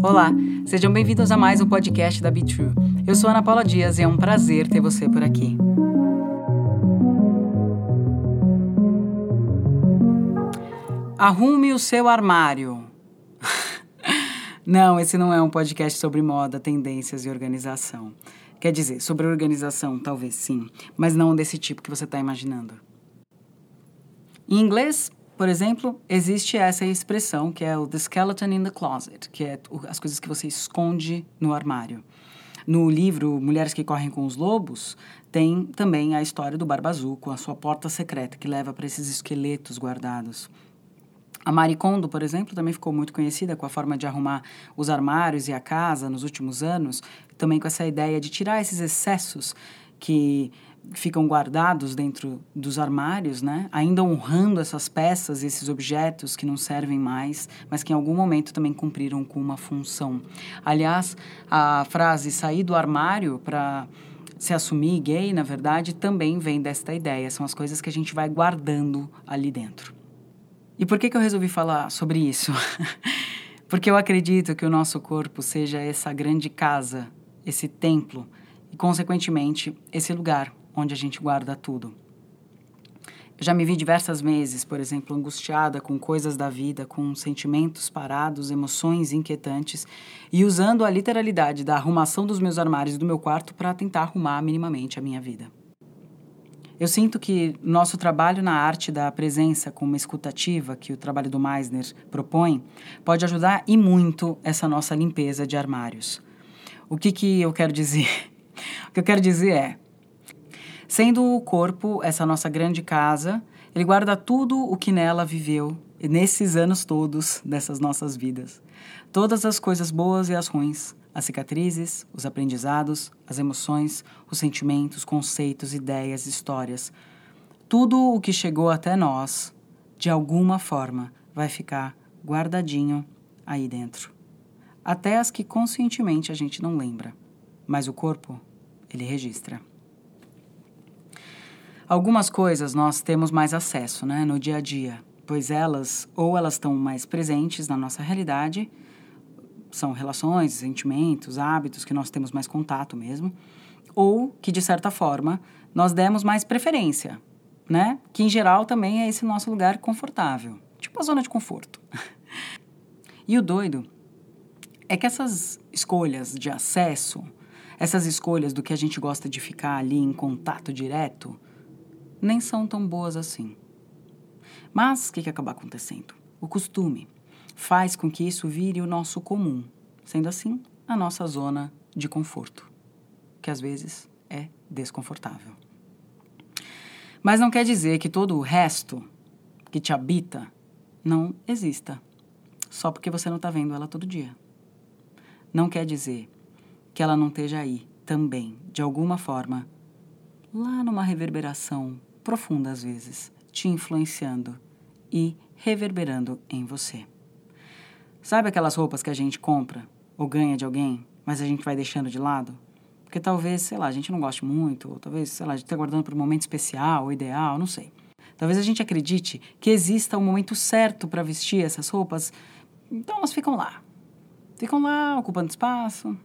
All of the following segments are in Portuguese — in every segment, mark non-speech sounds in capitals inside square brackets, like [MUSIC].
Olá, sejam bem-vindos a mais um podcast da Be True. Eu sou Ana Paula Dias e é um prazer ter você por aqui. Arrume o seu armário. [LAUGHS] não, esse não é um podcast sobre moda, tendências e organização. Quer dizer, sobre organização, talvez sim, mas não desse tipo que você está imaginando. Em inglês, por exemplo, existe essa expressão que é o the skeleton in the closet, que é as coisas que você esconde no armário. No livro Mulheres que Correm com os Lobos, tem também a história do Barba Azul com a sua porta secreta que leva para esses esqueletos guardados. A Marie Kondo, por exemplo, também ficou muito conhecida com a forma de arrumar os armários e a casa nos últimos anos, também com essa ideia de tirar esses excessos que ficam guardados dentro dos armários, né? Ainda honrando essas peças, esses objetos que não servem mais, mas que em algum momento também cumpriram com uma função. Aliás, a frase sair do armário para se assumir gay, na verdade, também vem desta ideia. São as coisas que a gente vai guardando ali dentro. E por que, que eu resolvi falar sobre isso? [LAUGHS] Porque eu acredito que o nosso corpo seja essa grande casa, esse templo, e, consequentemente, esse lugar onde a gente guarda tudo. Eu já me vi diversas vezes, por exemplo, angustiada com coisas da vida, com sentimentos parados, emoções inquietantes, e usando a literalidade da arrumação dos meus armários e do meu quarto para tentar arrumar minimamente a minha vida. Eu sinto que nosso trabalho na arte da presença com uma escutativa, que o trabalho do Meisner propõe, pode ajudar e muito essa nossa limpeza de armários. O que, que eu quero dizer? O que eu quero dizer é: Sendo o corpo essa nossa grande casa, ele guarda tudo o que nela viveu nesses anos todos dessas nossas vidas. Todas as coisas boas e as ruins, as cicatrizes, os aprendizados, as emoções, os sentimentos, conceitos, ideias, histórias. Tudo o que chegou até nós, de alguma forma, vai ficar guardadinho aí dentro. Até as que conscientemente a gente não lembra, mas o corpo, ele registra. Algumas coisas nós temos mais acesso, né, no dia a dia, pois elas ou elas estão mais presentes na nossa realidade, são relações, sentimentos, hábitos que nós temos mais contato mesmo, ou que de certa forma nós demos mais preferência, né? Que em geral também é esse nosso lugar confortável, tipo a zona de conforto. [LAUGHS] e o doido é que essas escolhas de acesso, essas escolhas do que a gente gosta de ficar ali em contato direto, nem são tão boas assim. Mas o que, que acaba acontecendo? O costume faz com que isso vire o nosso comum, sendo assim a nossa zona de conforto, que às vezes é desconfortável. Mas não quer dizer que todo o resto que te habita não exista, só porque você não está vendo ela todo dia. Não quer dizer que ela não esteja aí também, de alguma forma, lá numa reverberação profunda às vezes, te influenciando e reverberando em você. Sabe aquelas roupas que a gente compra ou ganha de alguém, mas a gente vai deixando de lado? Porque talvez, sei lá, a gente não goste muito, ou talvez, sei lá, a gente está guardando para um momento especial ideal, não sei. Talvez a gente acredite que exista um momento certo para vestir essas roupas, então elas ficam lá. Ficam lá, ocupando espaço,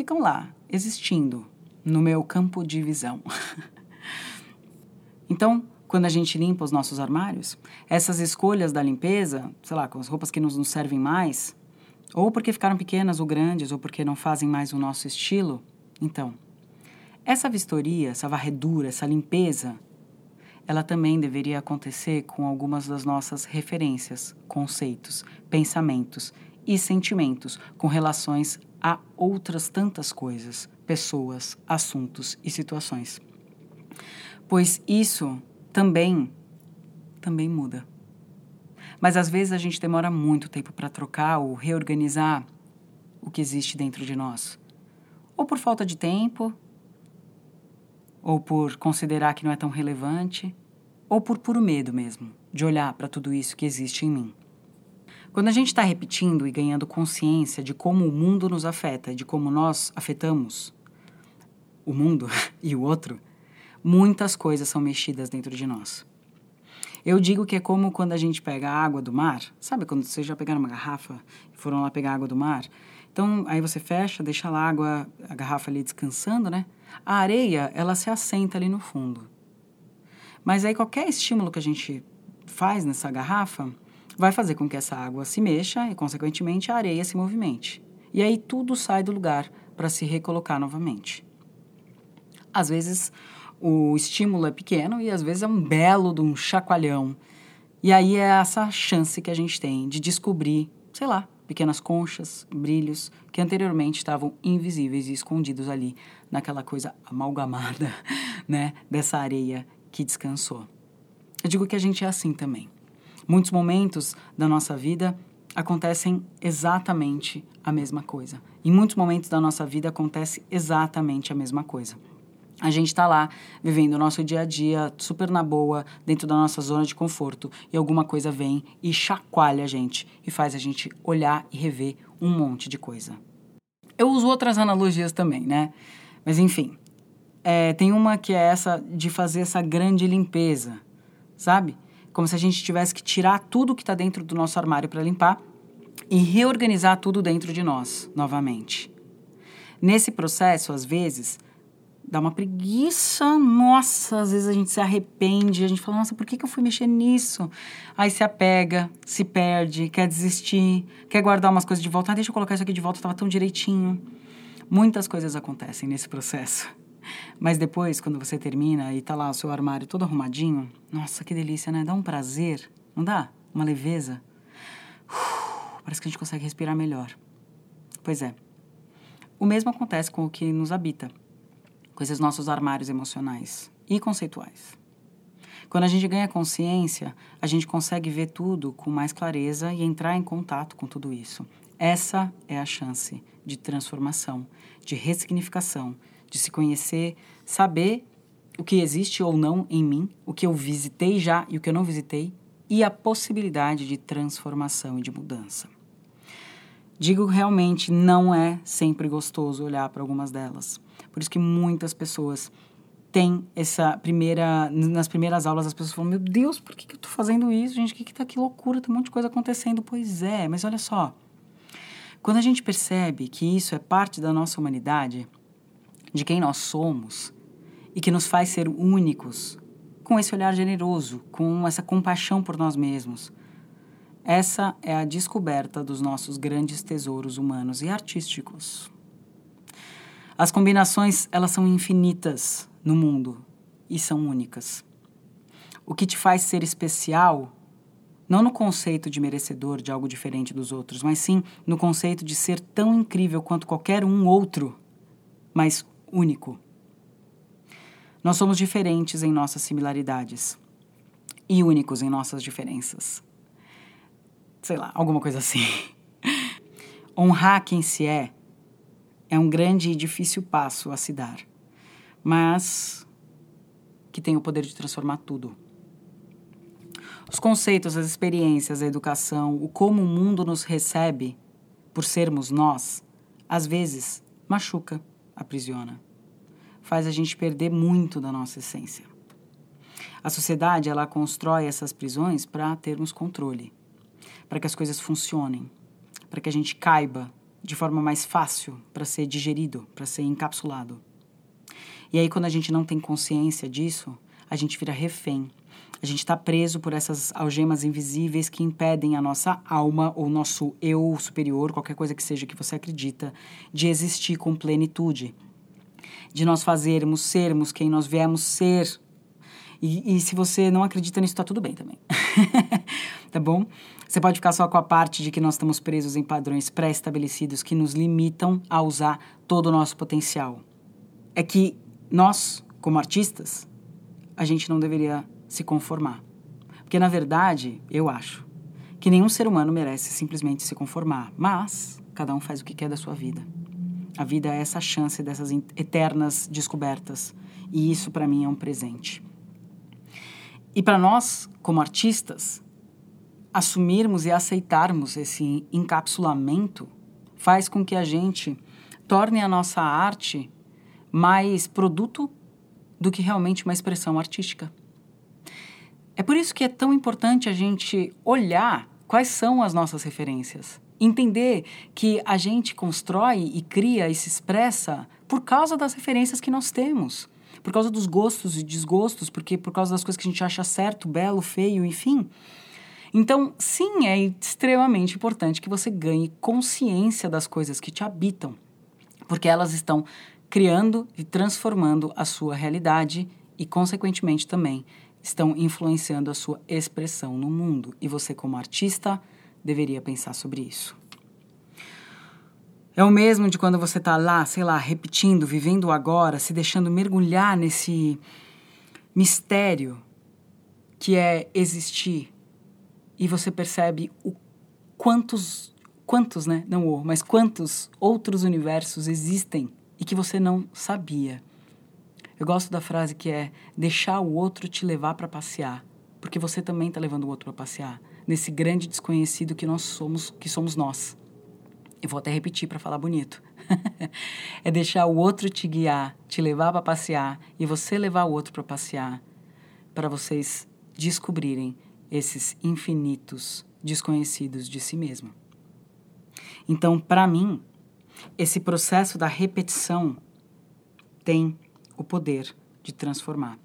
ficam lá, existindo no meu campo de visão. [LAUGHS] Então, quando a gente limpa os nossos armários, essas escolhas da limpeza, sei lá, com as roupas que nos, nos servem mais, ou porque ficaram pequenas ou grandes, ou porque não fazem mais o nosso estilo, então, essa vistoria, essa varredura, essa limpeza, ela também deveria acontecer com algumas das nossas referências, conceitos, pensamentos e sentimentos com relações a outras tantas coisas, pessoas, assuntos e situações pois isso também também muda. Mas às vezes a gente demora muito tempo para trocar ou reorganizar o que existe dentro de nós. Ou por falta de tempo, ou por considerar que não é tão relevante, ou por puro medo mesmo de olhar para tudo isso que existe em mim. Quando a gente está repetindo e ganhando consciência de como o mundo nos afeta, de como nós afetamos o mundo [LAUGHS] e o outro, muitas coisas são mexidas dentro de nós. Eu digo que é como quando a gente pega a água do mar. Sabe quando vocês já pegaram uma garrafa e foram lá pegar água do mar? Então, aí você fecha, deixa a água, a garrafa ali descansando, né? A areia, ela se assenta ali no fundo. Mas aí qualquer estímulo que a gente faz nessa garrafa vai fazer com que essa água se mexa e, consequentemente, a areia se movimente. E aí tudo sai do lugar para se recolocar novamente. Às vezes o estímulo é pequeno e às vezes é um belo de um chacoalhão. E aí é essa chance que a gente tem de descobrir, sei lá, pequenas conchas, brilhos que anteriormente estavam invisíveis e escondidos ali naquela coisa amalgamada, [LAUGHS] né, dessa areia que descansou. Eu digo que a gente é assim também. Muitos momentos da nossa vida acontecem exatamente a mesma coisa. Em muitos momentos da nossa vida acontece exatamente a mesma coisa. A gente está lá vivendo o nosso dia a dia super na boa, dentro da nossa zona de conforto, e alguma coisa vem e chacoalha a gente e faz a gente olhar e rever um monte de coisa. Eu uso outras analogias também, né? Mas enfim, é, tem uma que é essa de fazer essa grande limpeza, sabe? Como se a gente tivesse que tirar tudo que está dentro do nosso armário para limpar e reorganizar tudo dentro de nós novamente. Nesse processo, às vezes, dá uma preguiça, nossa, às vezes a gente se arrepende, a gente fala, nossa, por que, que eu fui mexer nisso? Aí se apega, se perde, quer desistir, quer guardar umas coisas de volta, ah, deixa eu colocar isso aqui de volta, estava tão direitinho. Muitas coisas acontecem nesse processo. Mas depois, quando você termina e tá lá o seu armário todo arrumadinho, nossa, que delícia, né? Dá um prazer, não dá? Uma leveza. Uf, parece que a gente consegue respirar melhor. Pois é. O mesmo acontece com o que nos habita com esses nossos armários emocionais e conceituais. Quando a gente ganha consciência, a gente consegue ver tudo com mais clareza e entrar em contato com tudo isso. Essa é a chance de transformação, de ressignificação, de se conhecer, saber o que existe ou não em mim, o que eu visitei já e o que eu não visitei, e a possibilidade de transformação e de mudança. Digo realmente, não é sempre gostoso olhar para algumas delas. Por isso que muitas pessoas têm essa primeira. Nas primeiras aulas, as pessoas falam: Meu Deus, por que, que eu estou fazendo isso, gente? Que, que, tá, que loucura, tem um monte de coisa acontecendo. Pois é, mas olha só. Quando a gente percebe que isso é parte da nossa humanidade, de quem nós somos, e que nos faz ser únicos, com esse olhar generoso, com essa compaixão por nós mesmos, essa é a descoberta dos nossos grandes tesouros humanos e artísticos. As combinações, elas são infinitas no mundo e são únicas. O que te faz ser especial, não no conceito de merecedor de algo diferente dos outros, mas sim no conceito de ser tão incrível quanto qualquer um outro, mas único. Nós somos diferentes em nossas similaridades e únicos em nossas diferenças. Sei lá, alguma coisa assim. [LAUGHS] Honrar quem se é é um grande e difícil passo a se dar, mas que tem o poder de transformar tudo. Os conceitos, as experiências, a educação, o como o mundo nos recebe por sermos nós, às vezes machuca, aprisiona, faz a gente perder muito da nossa essência. A sociedade ela constrói essas prisões para termos controle, para que as coisas funcionem, para que a gente caiba de forma mais fácil para ser digerido, para ser encapsulado. E aí, quando a gente não tem consciência disso, a gente vira refém. A gente está preso por essas algemas invisíveis que impedem a nossa alma ou nosso eu superior, qualquer coisa que seja que você acredita, de existir com plenitude. De nós fazermos, sermos quem nós viemos ser. E, e se você não acredita nisso, está tudo bem também. [LAUGHS] tá bom? Você pode ficar só com a parte de que nós estamos presos em padrões pré-estabelecidos que nos limitam a usar todo o nosso potencial. É que nós, como artistas, a gente não deveria se conformar. Porque, na verdade, eu acho que nenhum ser humano merece simplesmente se conformar, mas cada um faz o que quer da sua vida. A vida é essa chance dessas eternas descobertas, e isso para mim é um presente. E para nós, como artistas, assumirmos e aceitarmos esse encapsulamento faz com que a gente torne a nossa arte mais produto do que realmente uma expressão artística. É por isso que é tão importante a gente olhar quais são as nossas referências. Entender que a gente constrói e cria e se expressa por causa das referências que nós temos. Por causa dos gostos e desgostos, porque por causa das coisas que a gente acha certo, belo, feio, enfim. Então, sim, é extremamente importante que você ganhe consciência das coisas que te habitam, porque elas estão criando e transformando a sua realidade e, consequentemente, também estão influenciando a sua expressão no mundo. E você, como artista, deveria pensar sobre isso. É o mesmo de quando você está lá, sei lá, repetindo, vivendo agora, se deixando mergulhar nesse mistério que é existir. E você percebe o quantos, quantos, né? Não o, mas quantos outros universos existem e que você não sabia. Eu gosto da frase que é deixar o outro te levar para passear, porque você também está levando o outro para passear nesse grande desconhecido que nós somos, que somos nós. Eu vou até repetir para falar bonito. [LAUGHS] é deixar o outro te guiar, te levar para passear e você levar o outro para passear, para vocês descobrirem esses infinitos desconhecidos de si mesmo. Então, para mim, esse processo da repetição tem o poder de transformar.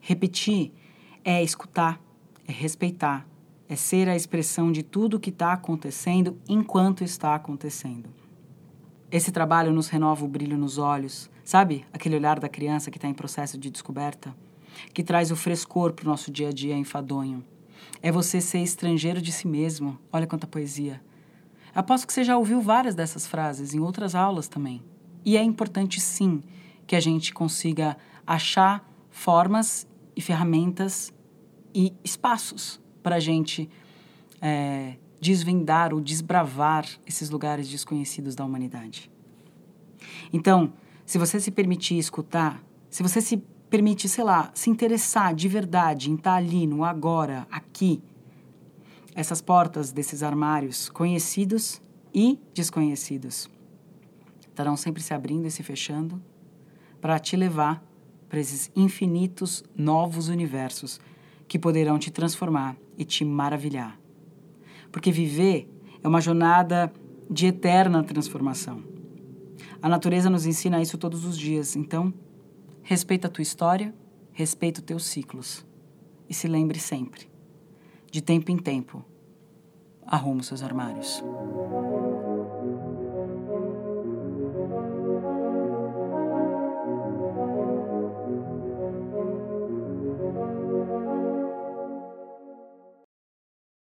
Repetir é escutar, é respeitar, é ser a expressão de tudo o que está acontecendo enquanto está acontecendo. Esse trabalho nos renova o brilho nos olhos, sabe? Aquele olhar da criança que está em processo de descoberta, que traz o frescor para o nosso dia a dia enfadonho. É você ser estrangeiro de si mesmo. Olha quanta poesia. Aposto que você já ouviu várias dessas frases em outras aulas também. E é importante, sim, que a gente consiga achar formas e ferramentas e espaços para a gente é, desvendar ou desbravar esses lugares desconhecidos da humanidade. Então, se você se permitir escutar, se você se permite, sei lá, se interessar de verdade em estar tá ali, no agora, aqui, essas portas desses armários conhecidos e desconhecidos estarão sempre se abrindo e se fechando para te levar para esses infinitos novos universos que poderão te transformar e te maravilhar. Porque viver é uma jornada de eterna transformação. A natureza nos ensina isso todos os dias, então respeita a tua história, respeita os teus ciclos e se lembre sempre, de tempo em tempo, arruma os seus armários.